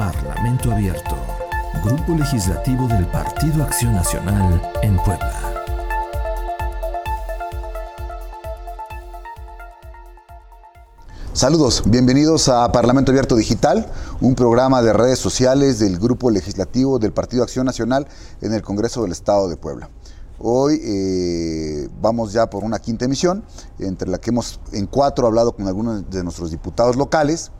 Parlamento Abierto, Grupo Legislativo del Partido Acción Nacional en Puebla. Saludos, bienvenidos a Parlamento Abierto Digital, un programa de redes sociales del Grupo Legislativo del Partido Acción Nacional en el Congreso del Estado de Puebla. Hoy eh, vamos ya por una quinta emisión, entre la que hemos en cuatro hablado con algunos de nuestros diputados locales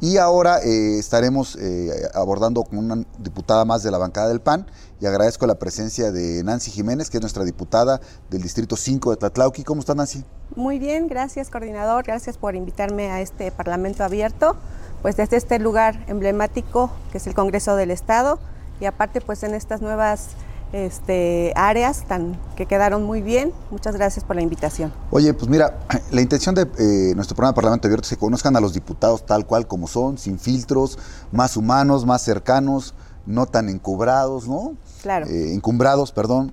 y ahora eh, estaremos eh, abordando con una diputada más de la bancada del PAN y agradezco la presencia de Nancy Jiménez, que es nuestra diputada del Distrito 5 de Tlatlauqui. ¿Cómo está Nancy? Muy bien, gracias coordinador, gracias por invitarme a este Parlamento abierto, pues desde este lugar emblemático que es el Congreso del Estado y aparte pues en estas nuevas este, áreas tan, que quedaron muy bien. Muchas gracias por la invitación. Oye, pues mira, la intención de eh, nuestro programa de Parlamento Abierto es que conozcan a los diputados tal cual como son, sin filtros, más humanos, más cercanos, no tan encubrados, ¿no? Claro. Eh, encumbrados, perdón.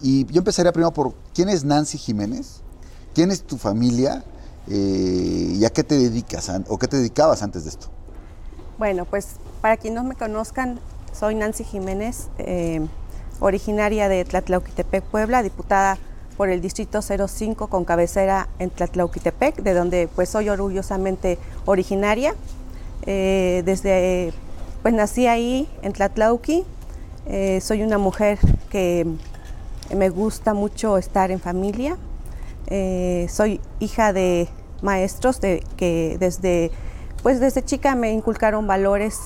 Y yo empezaría primero por, ¿quién es Nancy Jiménez? ¿Quién es tu familia? Eh, ¿Y a qué te dedicas o qué te dedicabas antes de esto? Bueno, pues para quienes no me conozcan, soy Nancy Jiménez originaria de Tlatlauquitepec, Puebla, diputada por el Distrito 05 con cabecera en Tlatlauquitepec, de donde pues soy orgullosamente originaria. Eh, desde, pues nací ahí en Tlatlauqui, eh, soy una mujer que me gusta mucho estar en familia, eh, soy hija de maestros de, que desde, pues desde chica me inculcaron valores,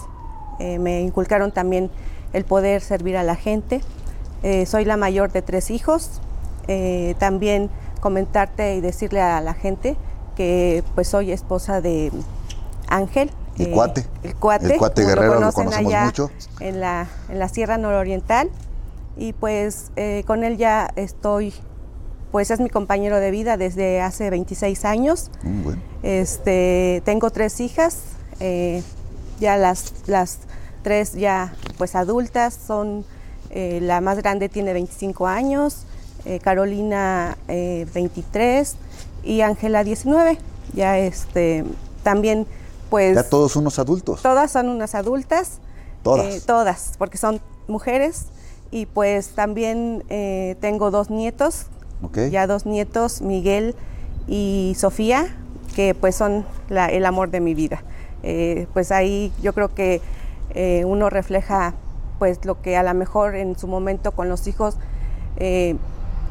me inculcaron también el poder servir a la gente. Eh, soy la mayor de tres hijos. Eh, también comentarte y decirle a la gente que pues soy esposa de Ángel. El eh, cuate. El cuate. El cuate guerrero, lo, conocemos allá mucho. En la, en la Sierra Nororiental. Y pues con él ya estoy, pues es mi compañero de vida desde hace 26 años. Mm, bueno. este, tengo tres hijas, ya las, las tres ya pues adultas, son eh, la más grande tiene 25 años, eh, Carolina 23 eh, y Ángela 19. Ya este, también pues... Ya todos unos adultos. Todas son unas adultas. Todas. todas, porque son mujeres. Y pues también tengo dos nietos, ya dos nietos, Miguel y Sofía, que pues son el amor de mi vida. pues ahí yo creo que uno refleja pues lo que a lo mejor en su momento con los hijos, eh,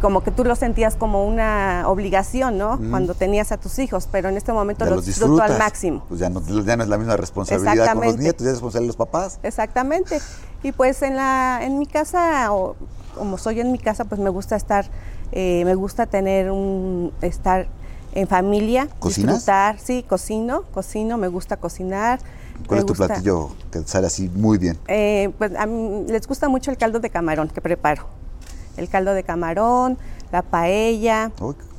como que tú lo sentías como una obligación, ¿no? Cuando tenías a tus hijos, pero en este momento lo disfruto al máximo. Pues ya no, ya no es la misma responsabilidad con los nietos, ya es responsabilidad de los papás. Exactamente. Y pues en, la, en mi casa, o como soy en mi casa, pues me gusta estar, eh, me gusta tener un, estar en familia, ¿Cocinas? disfrutar, sí, cocino, cocino, me gusta cocinar, ¿Cuál es tu platillo que sale así muy bien? Eh, pues a mí les gusta mucho el caldo de camarón que preparo. El caldo de camarón, la paella.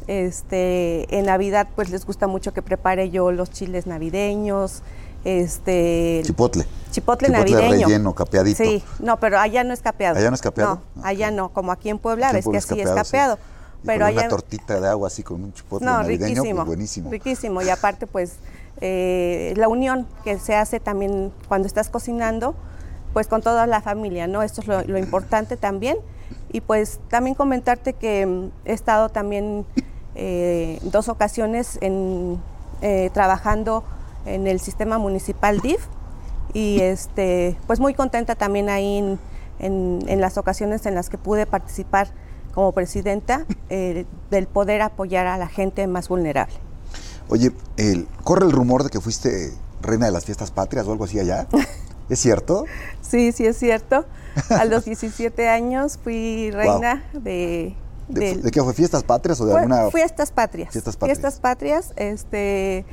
Este, en Navidad pues les gusta mucho que prepare yo los chiles navideños. Este, chipotle. Chipotle, navideño. relleno, capeadito. Sí, no, pero allá no es capeado. ¿Allá no es capeado? No, allá no, como aquí en Puebla, ves que así es capeado. Pero allá... una tortita de agua así con un chipotle navideño, pues buenísimo. Riquísimo, y aparte pues eh, la unión que se hace también cuando estás cocinando, pues con toda la familia, ¿no? Esto es lo, importante también. Y pues también comentarte que mm, he estado también eh, dos ocasiones en, eh, trabajando en el sistema municipal DIF y este, pues muy contenta también ahí en, en, las ocasiones en las que pude participar como presidenta del poder apoyar a la gente más vulnerable. Oye, el, corre el rumor de que fuiste reina de las fiestas patrias o algo así allá. ¿Es cierto? Sí, sí es cierto. A los 17 años fui reina de, de, qué fue? ¿Fiestas patrias o de alguna...? Fiestas patrias. Fiestas patrias. Fiestas patrias. Este,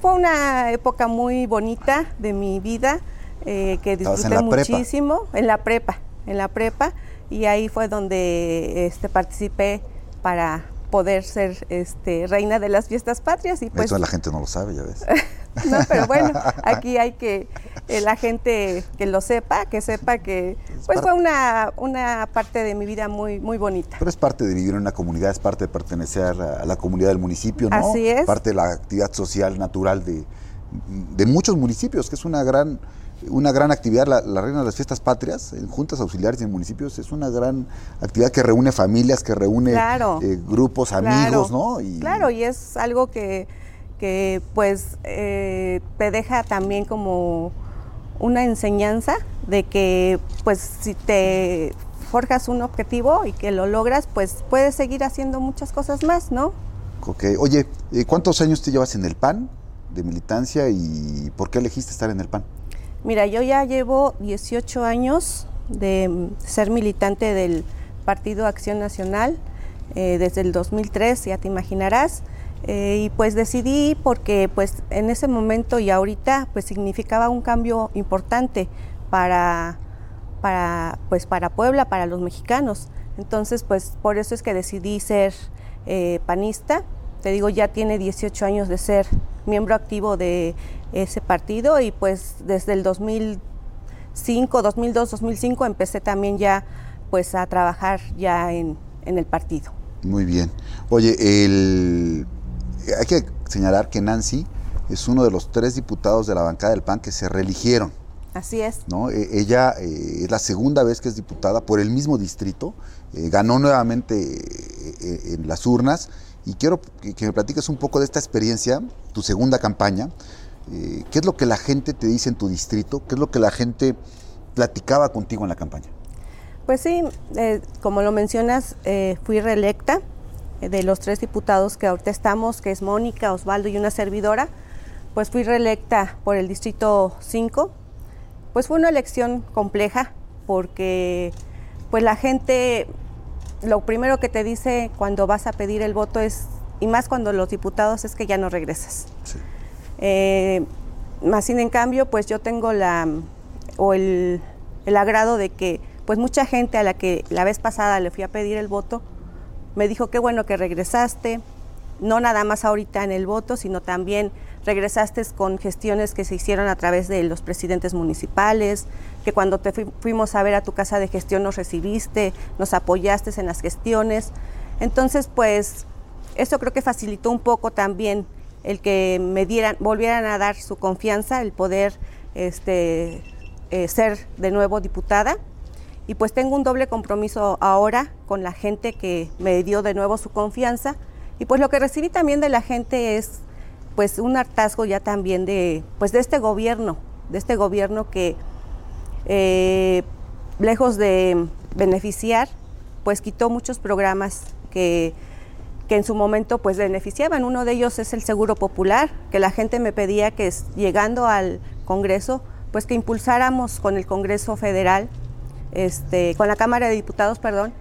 fue una época muy bonita de mi vida eh, que disfruté muchísimo. En la prepa. En la prepa. Y ahí fue donde este, participé para poder ser este, reina de las fiestas patrias. Y pues, Eso la gente no lo sabe, ya ves. no, pero bueno, aquí hay que eh, la gente que lo sepa, que sepa que pues fue una, una parte de mi vida muy, muy bonita. Pero es parte de vivir en una comunidad, es parte de pertenecer a la comunidad del municipio, ¿no? Así es. Parte de la actividad social natural de, de muchos municipios, que es una gran una gran actividad, la, la Reina de las Fiestas Patrias, en juntas auxiliares y en municipios, es una gran actividad que reúne familias, que reúne Claro. eh, grupos, amigos, ¿no? Y, Claro, y es algo que, que, pues eh, te deja también como una enseñanza de que pues si te forjas un objetivo y que lo logras, pues puedes seguir haciendo muchas cosas más, ¿no? Ok. Oye, eh, ¿cuántos años te llevas en el PAN de militancia y por qué elegiste estar en el PAN? Mira, yo ya llevo 18 años de ser militante del Partido Acción Nacional eh, desde el 2003, ya te imaginarás. Eh, y pues decidí porque pues en ese momento y ahorita pues significaba un cambio importante para, para, pues, para Puebla, para los mexicanos. Entonces pues por eso es que decidí ser eh, panista. Te digo, ya tiene 18 años de ser miembro activo de ese partido y pues desde el 2005, 2002, 2005 empecé también ya pues a trabajar ya en, en el partido. Muy bien. Oye, el... hay que señalar que Nancy es uno de los tres diputados de la bancada del PAN que se reeligieron. Así es. ¿no? Eh, ella eh, es la segunda vez que es diputada por el mismo distrito, eh, ganó nuevamente eh, en las urnas y quiero que, me platiques un poco de esta experiencia, tu segunda campaña. Eh, ¿Qué es lo que la gente te dice en tu distrito? ¿Qué es lo que la gente platicaba contigo en la campaña? Pues sí, eh, como lo mencionas, eh, fui reelecta de los tres diputados que ahorita estamos, que es Mónica, Osvaldo y una servidora, pues fui reelecta por el distrito 5. Pues fue una elección compleja porque pues la gente lo primero que te dice cuando vas a pedir el voto es, y más cuando los diputados, es que ya no regresas. Sí. Eh, más sin en cambio, pues yo tengo la o el, el agrado de que pues mucha gente a la que la vez pasada le fui a pedir el voto me dijo qué bueno que regresaste, no nada más ahorita en el voto, sino también regresaste con gestiones que se hicieron a través de los presidentes municipales, que cuando te fui- fuimos a ver a tu casa de gestión nos recibiste, nos apoyaste en las gestiones. Entonces, pues eso creo que facilitó un poco también el que me dieran, volvieran a dar su confianza, el poder este, eh, ser de nuevo diputada. Y pues tengo un doble compromiso ahora con la gente que me dio de nuevo su confianza. Y pues lo que recibí también de la gente es pues un hartazgo ya también de, pues de este gobierno, de este gobierno que eh, lejos de beneficiar, pues quitó muchos programas que, que en su momento pues beneficiaban. Uno de ellos es el Seguro Popular, que la gente me pedía que llegando al Congreso, pues que impulsáramos con el Congreso Federal, este, con la Cámara de Diputados, perdón,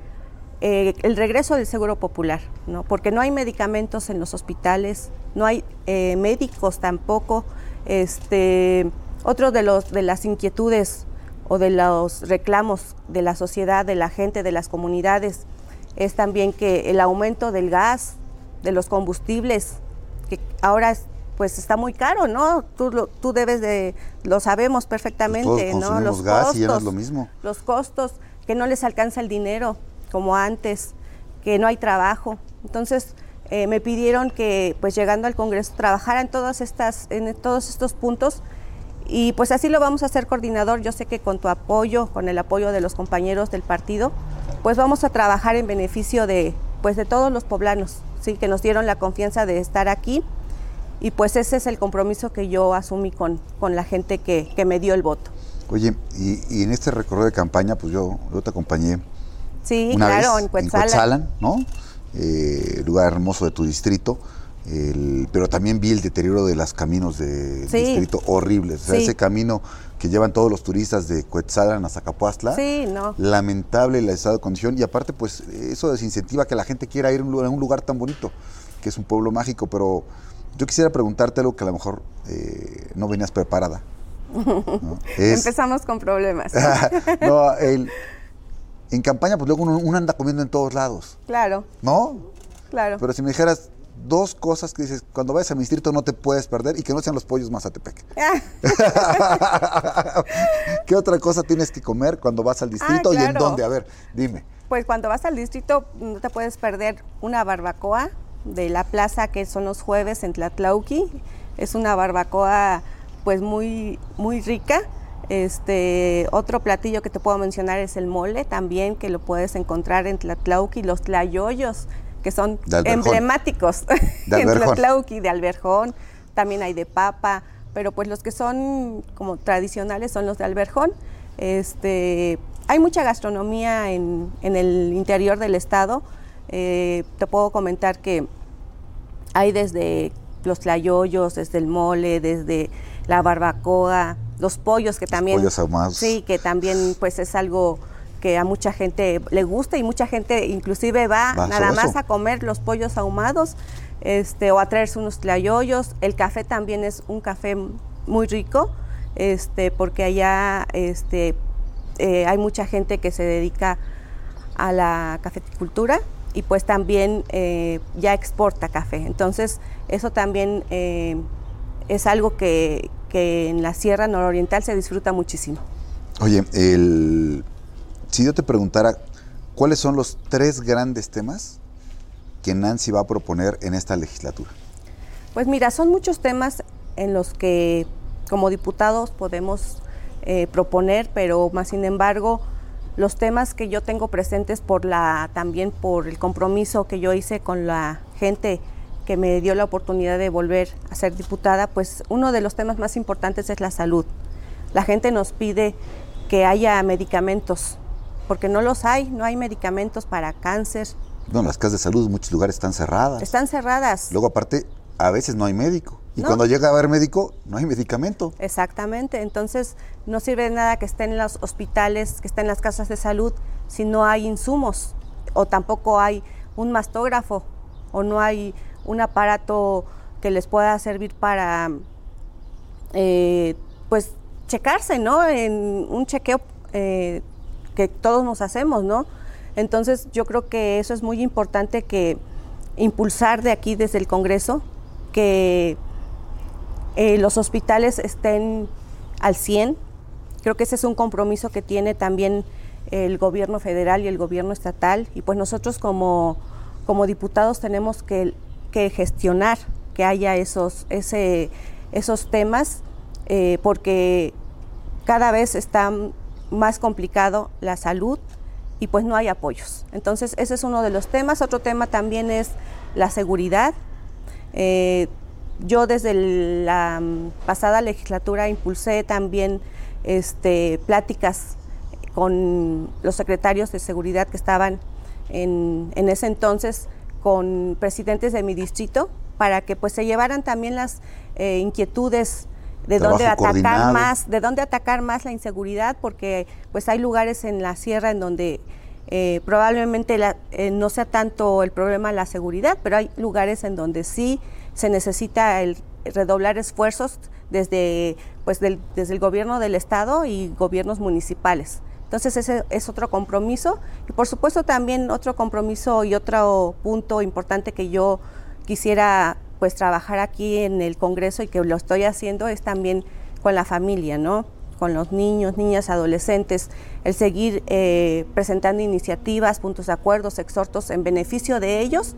eh, el regreso del Seguro Popular, ¿no? porque no hay medicamentos en los hospitales, no hay eh, médicos tampoco. Este, otro de, los, de las inquietudes o de los reclamos de la sociedad, de la gente, de las comunidades, es también que el aumento del gas, de los combustibles, que ahora es- pues está muy caro, ¿no? Tú, lo- tú debes de, lo sabemos perfectamente, todos ¿no? consumimos gas y ya no es lo mismo. los costos, que no les alcanza el dinero como antes, que no hay trabajo. Entonces eh, me pidieron que pues llegando al Congreso trabajara en todas estas, en todos estos puntos y pues así lo vamos a hacer coordinador. Yo sé que con tu apoyo, con el apoyo de los compañeros del partido, pues vamos a trabajar en beneficio de pues de todos los poblanos, sí, que nos dieron la confianza de estar aquí. Y pues ese es el compromiso que yo asumí con, con la gente que, que me dio el voto. Oye, y, y en este recorrido de campaña, pues yo, yo te acompañé Sí, una claro, vez en Cuetzalan. ¿no? Eh, lugar hermoso de tu distrito. el- pero también vi el deterioro de los caminos del Sí. distrito horribles. O sea, Sí. ese camino que llevan todos los turistas de Cuetzalan a Zacapuastla. Sí, no. Lamentable el estado de condición. Y aparte, pues eso desincentiva que la gente quiera ir a un lugar, a un lugar tan bonito, que es un pueblo mágico. Pero yo quisiera preguntarte algo que a lo mejor eh, no venías preparada. ¿no? Es- Empezamos con problemas. no, el- en campaña, pues luego uno, uno anda comiendo en todos lados, claro, ¿no? claro. Pero si me dijeras dos cosas que dices, cuando vayas a mi distrito no te puedes perder y que no sean los pollos Mazatepec. ¿Qué otra cosa tienes que comer cuando vas al distrito y en Ah, dónde? A ver, dime. Pues cuando vas al distrito no te puedes perder una barbacoa de la plaza que son los jueves en Tlatlauqui. Es una barbacoa pues muy, muy rica Este, otro platillo que te puedo mencionar es el mole también, que lo puedes encontrar en Tlatlauqui, los tlayoyos, que son emblemáticos en Tlatlauqui, de Alberjón, también hay de papa, pero pues los que son como tradicionales son los de Alberjón. Este, hay mucha gastronomía en, el interior del estado. Eh, te puedo comentar que hay desde los tlayoyos, desde el mole, desde la barbacoa, los pollos que también pollos ahumados. sí que también pues es algo que a mucha gente le gusta y mucha gente inclusive va, nada más a comer los pollos ahumados este o a traerse unos tlayoyos. El café también es un café muy rico este porque allá este eh, hay mucha gente que se dedica a la cafeticultura y pues también eh, ya exporta café. Entonces eso también eh, es algo que, que en la Sierra Nororiental se disfruta muchísimo. Oye, el, si yo te preguntara, ¿cuáles son los tres grandes temas que Nancy va a proponer en esta legislatura? Pues mira, son muchos temas en los que como diputados podemos eh, proponer, pero más sin embargo, los temas que yo tengo presentes por la también por el compromiso que yo hice con la gente que me dio la oportunidad de volver a ser diputada, pues uno de los temas más importantes es la salud. La gente nos pide que haya medicamentos, porque no los hay, no hay medicamentos para cáncer. No, las casas de salud en muchos lugares están cerradas. Están cerradas. Luego aparte, a veces no hay médico. Y cuando llega a haber médico, no hay medicamento. Exactamente. Entonces, no sirve de nada que estén en los hospitales, que estén en las casas de salud, si no hay insumos, o tampoco hay un mastógrafo, o no hay un aparato que les pueda servir para, eh, pues, checarse, ¿no? En un chequeo eh, que todos nos hacemos, ¿no? Entonces yo creo que eso es muy importante que impulsar de aquí desde el Congreso, que eh, los hospitales estén al 100. Creo que ese es un compromiso que tiene también el gobierno federal y el gobierno estatal. Y pues nosotros como, como diputados tenemos que que gestionar que haya esos, ese, esos temas, eh, porque cada vez está más complicado la salud y pues no hay apoyos. Entonces ese es uno de los temas. Otro tema también es la seguridad. Eh, yo desde la pasada legislatura impulsé también este, pláticas con los secretarios de seguridad que estaban en, en ese entonces con presidentes de mi distrito para que pues se llevaran también las eh, inquietudes de dónde atacar más, de dónde atacar más la inseguridad, porque pues hay lugares en la sierra en donde eh, probablemente eh, no sea tanto el problema la seguridad, pero hay lugares en donde sí se necesita el redoblar esfuerzos desde pues desde el gobierno del estado y gobiernos municipales. Entonces ese es otro compromiso. Y por supuesto también otro compromiso y otro punto importante que yo quisiera pues trabajar aquí en el Congreso y que lo estoy haciendo es también con la familia, ¿no? Con los niños, niñas, adolescentes, el seguir eh, presentando iniciativas, puntos de acuerdos, exhortos en beneficio de ellos,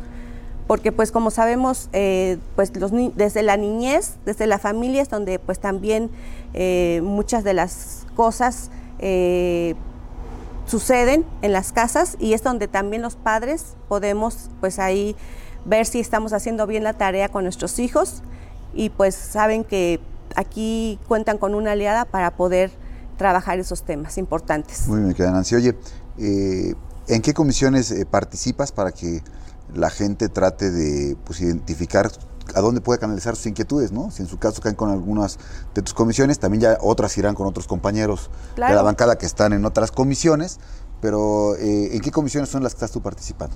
porque pues como sabemos, eh, pues los desde la niñez, desde la familia es donde pues también eh, muchas de las cosas eh, suceden en las casas y es donde también los padres podemos pues ahí ver si estamos haciendo bien la tarea con nuestros hijos y pues saben que aquí cuentan con una aliada para poder trabajar esos temas importantes. Muy bien, Nancy. Oye, eh, ¿en qué comisiones eh, participas para que la gente trate de pues, identificar a dónde puede canalizar sus inquietudes, ¿no? Si en su caso caen con algunas de tus comisiones, también ya otras irán con otros compañeros de la bancada que están en otras comisiones, pero eh, ¿en qué comisiones son las que estás tú participando?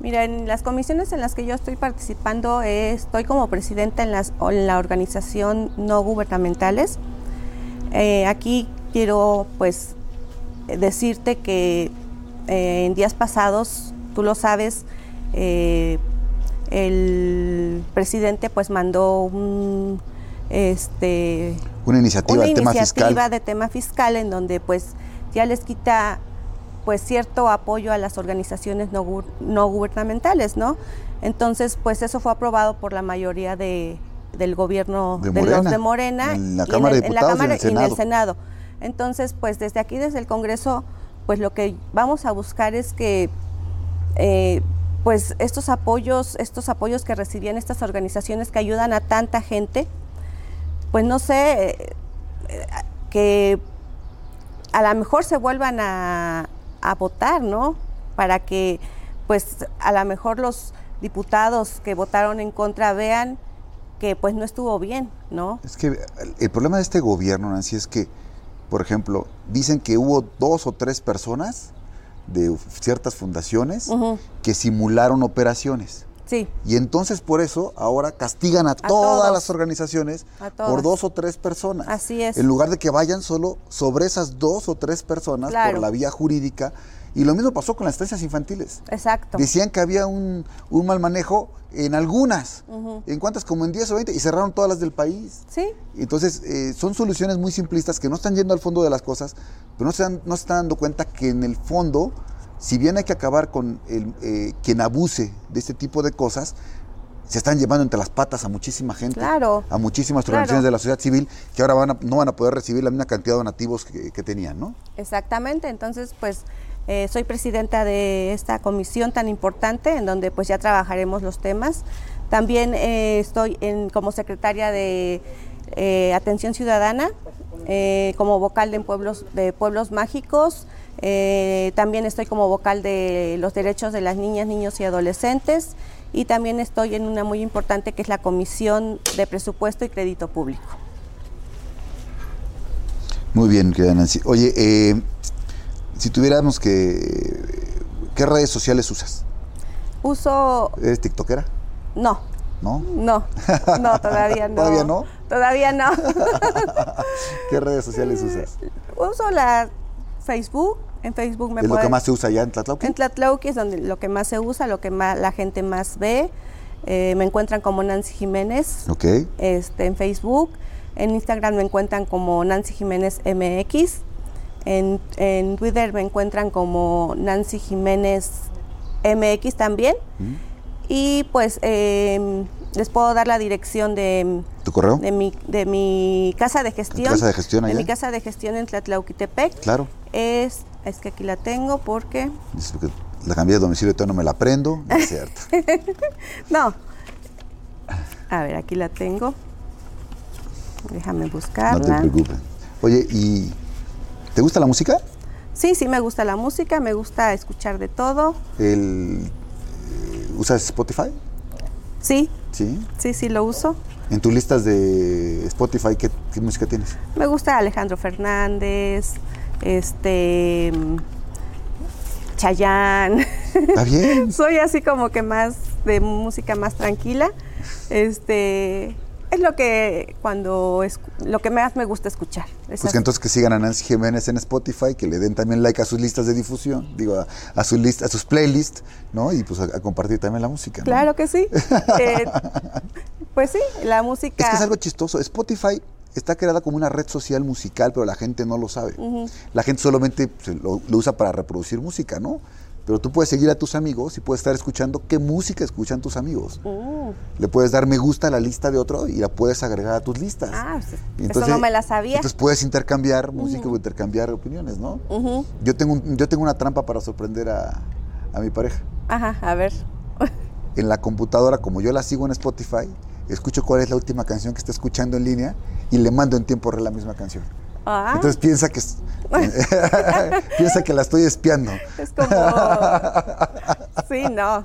Mira, en las comisiones en las que yo estoy participando, estoy como presidenta en, las, en la organización no gubernamentales. Eh, aquí quiero pues decirte que eh, en días pasados, tú lo sabes, el presidente pues mandó un, este, una iniciativa, tema fiscal. de tema fiscal en donde pues ya les quita pues cierto apoyo a las organizaciones no, no gubernamentales, ¿no? Entonces, pues eso fue aprobado por la mayoría de, del gobierno de, Morena, los de Morena en la Cámara de Diputados y, en el el Senado. Entonces, pues desde aquí, desde el Congreso, pues lo que vamos a buscar es que eh, pues estos apoyos, estos apoyos que recibían estas organizaciones que ayudan a tanta gente, pues no sé, eh, que a lo mejor se vuelvan a, a votar, ¿no? Para que pues a lo mejor los diputados que votaron en contra vean que pues no estuvo bien, ¿no? Es que el problema de este gobierno, Nancy, es que, por ejemplo, dicen que hubo dos o tres personas de ciertas fundaciones que simularon operaciones. Sí. Y entonces por eso ahora castigan a, todas las organizaciones por dos o tres personas. Así es. En lugar de que vayan solo sobre esas dos o tres personas por la vía jurídica. Y lo mismo pasó con las estancias infantiles. Exacto. Decían que había un, mal manejo en algunas, en cuantas como en 10 o 20, y cerraron todas las del país. Sí. Entonces, eh, son soluciones muy simplistas que no están yendo al fondo de las cosas, pero no se, no se están dando cuenta que en el fondo si bien hay que acabar con el, eh, quien abuse de este tipo de cosas, se están llevando entre las patas a muchísima gente, a muchísimas organizaciones de la sociedad civil que ahora van no van a poder recibir la misma cantidad de donativos que, tenían, ¿no? Exactamente, entonces pues eh, soy presidenta de esta comisión tan importante en donde pues ya trabajaremos los temas. También eh, estoy como secretaria de Atención Ciudadana, como vocal de pueblos, de pueblos mágicos, eh, también estoy como vocal de los derechos de las niñas, niños y adolescentes y también estoy en una muy importante que es la Comisión de Presupuesto y Crédito Público. Muy bien, querida Nancy. Oye, eh, si tuviéramos que... ¿Qué redes sociales usas? Uso... ¿Eres tiktokera? No. ¿No? No, no, todavía no. ¿Todavía no? Todavía no. ¿Qué redes sociales usas? Uso la Facebook, en Facebook me ¿Es lo que más se usa allá en Tlatlauqui? En Tlatlauqui es donde lo que más se usa, lo que más, la gente más ve. Eh, me encuentran como Nancy Jiménez Ok. este, en Facebook. En Instagram me encuentran como Nancy Jiménez MX. En, en Twitter me encuentran como Nancy Jiménez MX también. Mm. Y pues eh, les puedo dar la dirección de... ¿Tu correo? De mi, de mi casa de gestión. ¿Casa de gestión allá? De mi casa de gestión en Tlatlauquitepec. Claro es, es que aquí la tengo porque... la cambié de domicilio y todavía no me la prendo, es cierto. no. A ver, aquí la tengo. Déjame buscarla. No te preocupes. Oye, ¿y te gusta la música? Sí, sí me gusta la música, me gusta escuchar de todo. El, eh, ¿Usas Spotify? Sí. ¿Sí? Sí, sí lo uso. En tus listas de Spotify, ¿qué, qué música tienes? Me gusta Alejandro Fernández, este Chayán. ¿Está bien? Soy así como que más de música más tranquila. Este es lo que cuando es lo que más me gusta escuchar. pues que entonces que sigan a Nancy Jiménez en Spotify, que le den también like a sus listas de difusión, digo a, su lista, a sus playlists, ¿no? Y pues a, compartir también la música. Claro que sí. Eh, pues sí, la música. Es que es algo chistoso. Spotify está creada como una red social musical, pero la gente no lo sabe. La gente solamente lo, usa para reproducir música, ¿no? Pero tú puedes seguir a tus amigos y puedes estar escuchando qué música escuchan tus amigos. Mm. Le puedes dar me gusta a la lista de otro y la puedes agregar a tus listas. Ah, eso no me la sabía. Entonces puedes intercambiar música o intercambiar opiniones, ¿no? yo, tengo yo tengo una trampa para sorprender a, a mi pareja. Ajá, a ver. en la computadora, como yo la sigo en Spotify, escucho cuál es la última canción que está escuchando en línea y le mando en tiempo real la misma canción. Ah. Entonces piensa que piensa que la estoy espiando. Es como Sí, no.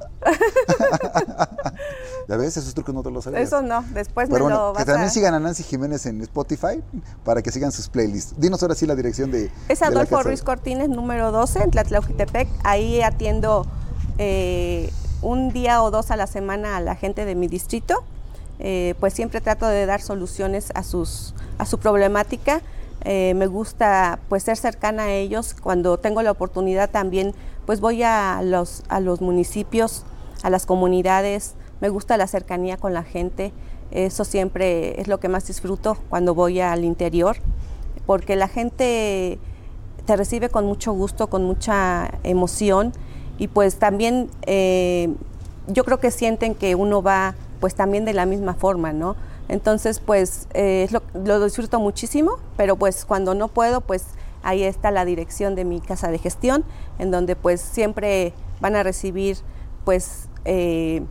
¿Ya ves? Esos trucos no te los sabías. Eso no, después me lo vas que también sigan a Nancy Jiménez en Spotify para que sigan sus playlists. Dinos ahora sí la dirección de Es Adolfo Ruiz Cortines número 12 en Tlatlauquitepec. Ahí atiendo eh, un día o dos a la semana a la gente de mi distrito eh, pues siempre trato de dar soluciones a, sus, a su problemática. Eh, me gusta pues ser cercana a ellos. Cuando tengo la oportunidad también pues voy a los, a los municipios, a las comunidades. Me gusta la cercanía con la gente. Eso siempre es lo que más disfruto cuando voy al interior, porque la gente te recibe con mucho gusto, con mucha emoción y pues también eh, yo creo que sienten que uno va pues también de la misma forma, ¿no? Entonces, pues eh, lo, lo disfruto muchísimo, pero pues cuando no puedo, pues ahí está la dirección de mi casa de gestión, en donde pues siempre van a recibir pues eh,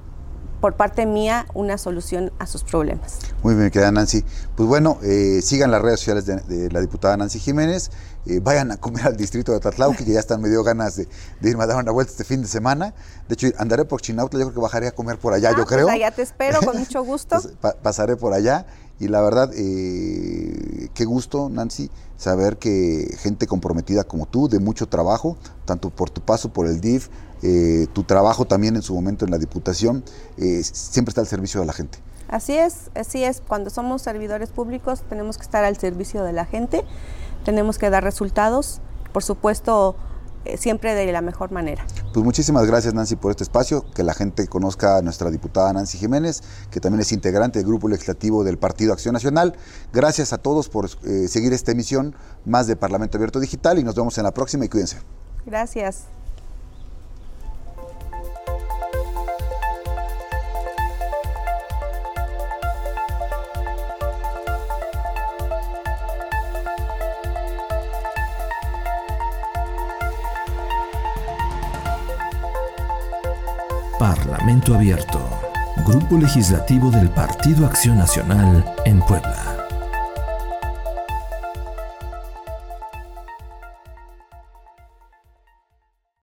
por parte mía una solución a sus problemas. Muy bien, queda Nancy. Pues bueno, eh, sigan las redes sociales de, la diputada Nancy Jiménez, eh, vayan a comer al distrito de Tatlauqui, que ya están medio ganas de, irme a dar una vuelta este fin de semana. De hecho, andaré por Chinautla, yo creo que bajaré a comer por allá, ah, yo pues creo. allá te espero, con mucho gusto. pasaré por allá y la verdad, eh, qué gusto, Nancy, saber que gente comprometida como tú, de mucho trabajo, tanto por tu paso por el DIF, eh, tu trabajo también en su momento en la Diputación, eh, siempre está al servicio de la gente. Así es, así es. Cuando somos servidores públicos tenemos que estar al servicio de la gente, tenemos que dar resultados. Por supuesto, siempre de la mejor manera. Pues muchísimas gracias Nancy por este espacio, que la gente conozca a nuestra diputada Nancy Jiménez, que también es integrante del grupo legislativo del Partido Acción Nacional. Gracias a todos por eh, seguir esta emisión más de Parlamento Abierto Digital y nos vemos en la próxima y cuídense. Gracias. Parlamento Abierto, Grupo Legislativo del Partido Acción Nacional en Puebla.